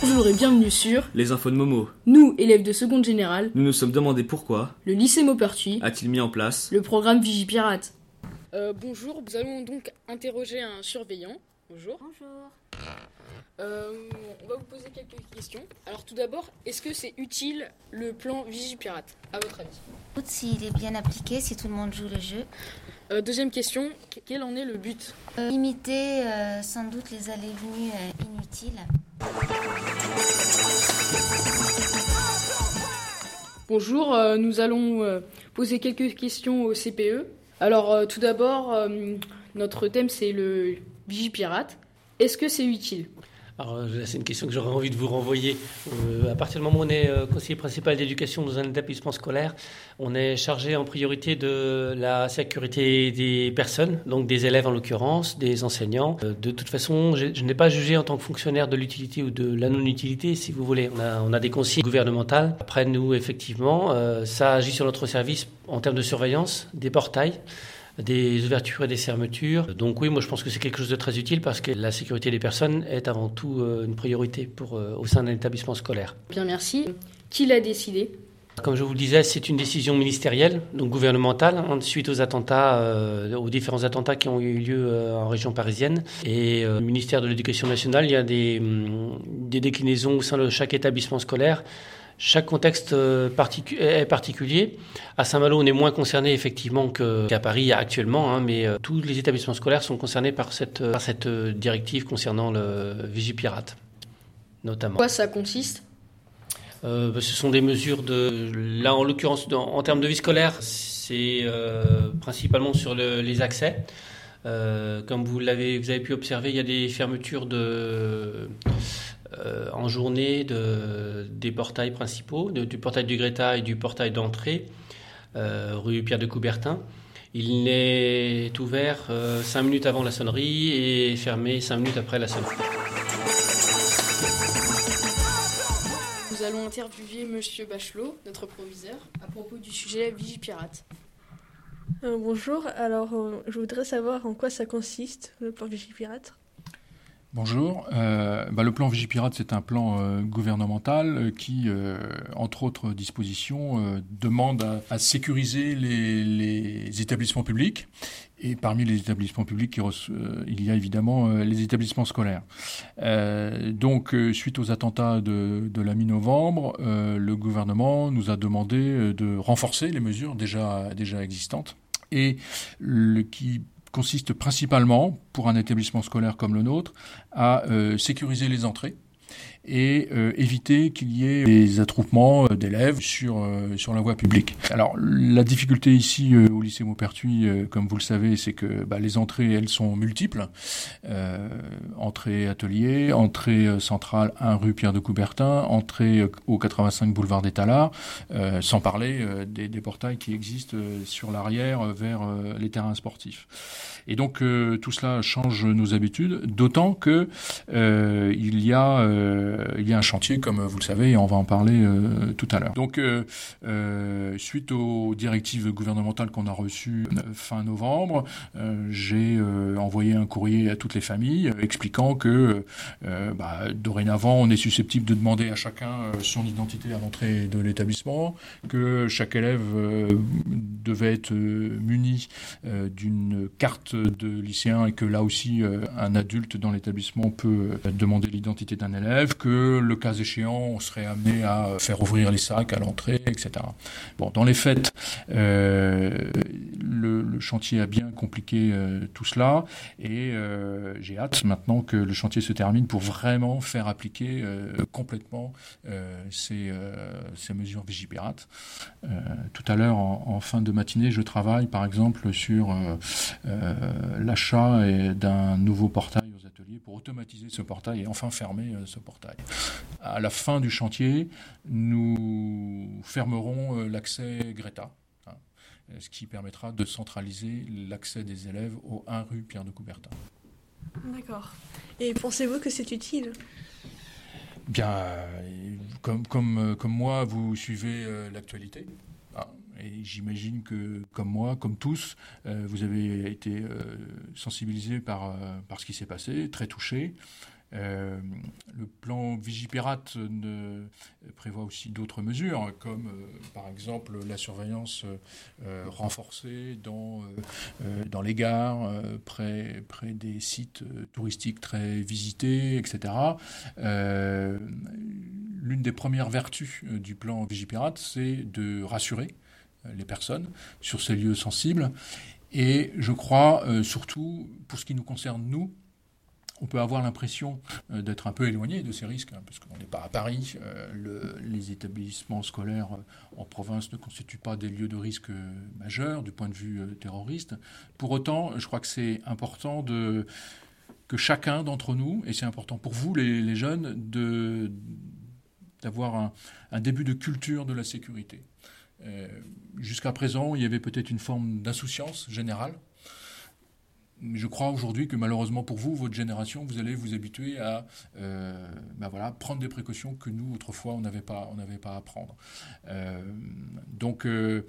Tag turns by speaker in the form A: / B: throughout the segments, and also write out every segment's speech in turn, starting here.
A: Bonjour et bienvenue sur
B: Les infos de Momo.
A: Nous, élèves de seconde générale,
B: Nous nous sommes demandé pourquoi
A: le lycée Maupertuis,
B: a-t-il mis en place
A: le programme Vigipirate. Euh, bonjour, nous allons donc interroger un surveillant. Bonjour.
C: Bonjour.
A: Euh, vous poser quelques questions. Alors tout d'abord, est-ce que c'est utile le plan Vigipirate, à votre avis?
C: S'il est bien appliqué, si tout le monde joue le jeu,
A: Euh, Deuxième question, qu- quel en est le but?
C: Euh, limiter euh, sans doute les allées-venues euh, inutiles.
A: Bonjour, nous allons poser quelques questions au CPE. Alors tout d'abord, notre thème c'est le Vigipirate. Est-ce que c'est utile?
D: Alors, c'est une question que j'aurais envie de vous renvoyer. Euh, à partir du moment où on est euh, conseiller principal d'éducation dans un établissement scolaire, on est chargé en priorité de la sécurité des personnes, donc des élèves en l'occurrence, des enseignants. Euh, de toute façon, j'ai- je n'ai pas jugé en tant que fonctionnaire de l'utilité ou de la non-utilité, si vous voulez. On a, on a des consignes gouvernementales. Après, nous, effectivement, euh, ça agit sur notre service en termes de surveillance des portails des ouvertures et des fermetures. Donc oui, moi je pense que c'est quelque chose de très utile parce que la sécurité des personnes est avant tout euh, une priorité pour, euh, au sein d'un établissement scolaire.
A: Bien merci. Qui l'a décidé?
D: Comme je vous le disais, c'est une décision ministérielle, donc gouvernementale, hein, suite aux attentats, euh, aux différents attentats qui ont eu lieu euh, en région parisienne. Et euh, le ministère de l'Éducation nationale, il y a des, hum, des déclinaisons au sein de chaque établissement scolaire. Chaque contexte euh, particu- est particulier. À Saint-Malo, on est moins concerné effectivement qu'à Paris actuellement, hein, mais euh, tous les établissements scolaires sont concernés par cette, par cette euh, directive concernant le Vigipirate, notamment.
A: Quoi ça consiste?
D: Euh, bah, ce sont des mesures de. Là, en l'occurrence, en termes de vie scolaire, c'est euh, principalement sur le- les accès. Euh, comme vous l'avez, vous avez pu observer, il y a des fermetures de, en journée de, des portails principaux, de- du portail du Greta et du portail d'entrée, euh, rue Pierre de Coubertin. Il n'est ouvert 5 minutes avant la sonnerie et fermé 5 minutes après la sonnerie.
A: Nous allons interviewer Monsieur Bachelot, notre proviseur, à propos du sujet Vigipirate.
E: Euh, bonjour, alors euh, je voudrais savoir en quoi ça consiste, le plan Vigipirate?
F: Bonjour. Euh, bah, le plan Vigipirate, c'est un plan euh, gouvernemental euh, qui, entre autres dispositions, demande à, sécuriser les, établissements publics. Et parmi les établissements publics, il y a évidemment les établissements scolaires. Donc, suite aux attentats de, de la mi-novembre, le gouvernement nous a demandé de renforcer les mesures déjà, déjà existantes et le, qui consiste principalement, pour un établissement scolaire comme le nôtre, à euh, sécuriser les entrées et euh, éviter qu'il y ait des attroupements euh, d'élèves sur, euh, sur la voie publique. Alors la difficulté ici euh, au lycée Maupertuis, euh, comme vous le savez, c'est que bah, les entrées, elles sont multiples. Euh, entrée atelier, entrée centrale 1 rue Pierre de Coubertin, entrée au 85 boulevard des Talards, euh, sans parler des, des portails qui existent sur l'arrière vers les terrains sportifs. Et donc tout cela change nos habitudes, d'autant que il y a il y a un chantier, comme vous le savez, et on va en parler euh, tout à l'heure. Donc euh, euh, suite aux directives gouvernementales qu'on a reçues euh, fin novembre, euh, j'ai euh, envoyé un courrier à toutes les familles euh, expliquant que euh, bah, dorénavant on est susceptible de demander à chacun euh, son identité à l'entrée de l'établissement, que chaque élève euh, devait être euh, muni euh, d'une carte de lycéen et que là aussi euh, un adulte dans l'établissement peut euh, demander l'identité d'un élève, que le cas échéant on serait amené à faire ouvrir les sacs à l'entrée, etc. Bon, dans les faits, euh, le, chantier a bien compliqué euh, tout cela et euh, j'ai hâte maintenant que le chantier se termine pour vraiment faire appliquer euh, complètement ces, mesures Vigipirate. Euh, tout à l'heure, en, fin de matinée, je travaille par exemple sur l'achat d'un nouveau portail pour automatiser ce portail et enfin fermer euh, ce portail. À la fin du chantier, nous fermerons euh, l'accès Greta, hein, ce qui permettra de centraliser l'accès des élèves au 1 rue Pierre de Coubertin.
E: D'accord. Et pensez-vous que c'est utile?
F: Bien, euh, comme, comme, euh, comme moi, vous suivez euh, l'actualité. Et j'imagine que, comme moi, comme tous, vous avez été sensibilisés par, par ce qui s'est passé, très touchés. Euh, le plan Vigipirate prévoit aussi d'autres mesures, comme euh, par exemple la surveillance euh, renforcée dans, dans les gares, près, près des sites touristiques très visités, etc. L'une des premières vertus du plan Vigipirate, c'est de rassurer les personnes sur ces lieux sensibles. Et je crois, surtout pour ce qui nous concerne, nous, on peut avoir l'impression euh, d'être un peu éloigné de ces risques, hein, parce qu'on n'est pas à Paris. Euh, les établissements scolaires euh, en province ne constituent pas des lieux de risque majeurs du point de vue terroriste. Pour autant, je crois que c'est important de, que chacun d'entre nous, et c'est important pour vous les, jeunes, d'avoir un, début de culture de la sécurité. Jusqu'à présent, il y avait peut-être une forme d'insouciance générale je crois aujourd'hui que malheureusement pour vous, votre génération, vous allez vous habituer à euh, ben voilà, prendre des précautions que nous, autrefois, on n'avait pas, pas à prendre. Euh, donc, euh,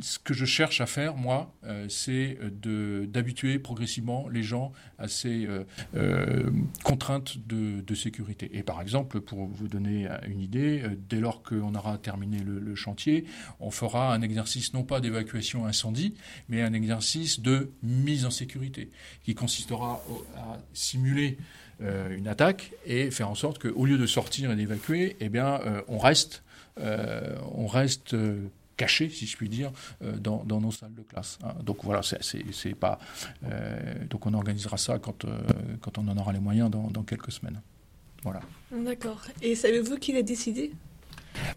F: ce que je cherche à faire, moi, euh, c'est d'habituer progressivement les gens à ces euh, euh, contraintes de, sécurité. Et par exemple, pour vous donner une idée, dès lors qu'on aura terminé le, chantier, on fera un exercice non pas d'évacuation incendie, mais un exercice de mise en sécurité, qui consistera à simuler une attaque et faire en sorte qu'au lieu de sortir et d'évacuer, eh bien, on reste, on reste caché, si je puis dire, euh, dans, nos salles de classe. Hein. Donc voilà, c'est pas. Euh, donc on organisera ça quand, euh, quand on en aura les moyens dans, dans quelques semaines. Voilà.
E: D'accord. Et savez-vous qui l'a décidé?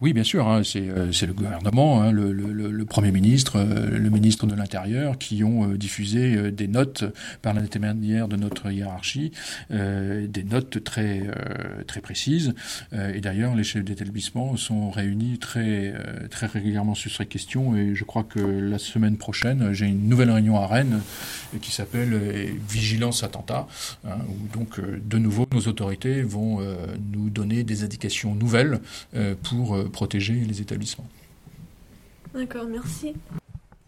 F: Oui, bien sûr, hein, euh, c'est le gouvernement, hein, le, Premier ministre, euh, le ministre de l'Intérieur qui ont euh, diffusé des notes par l'intermédiaire de notre hiérarchie, des notes très, très précises. et d'ailleurs, les chefs d'établissement sont réunis très, très régulièrement sur ces questions et je crois que la semaine prochaine, j'ai une nouvelle réunion à Rennes qui s'appelle Vigilance Attentat, hein, où donc de nouveau nos autorités vont nous donner des indications nouvelles pour euh, protéger les établissements.
E: D'accord, merci.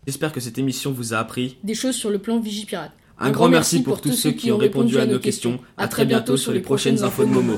B: J'espère que cette émission vous a appris
A: des choses sur le plan Vigipirate.
B: Un, Un grand merci pour tous ceux qui ont répondu à nos questions. À très bientôt sur les prochaines infos de Momo.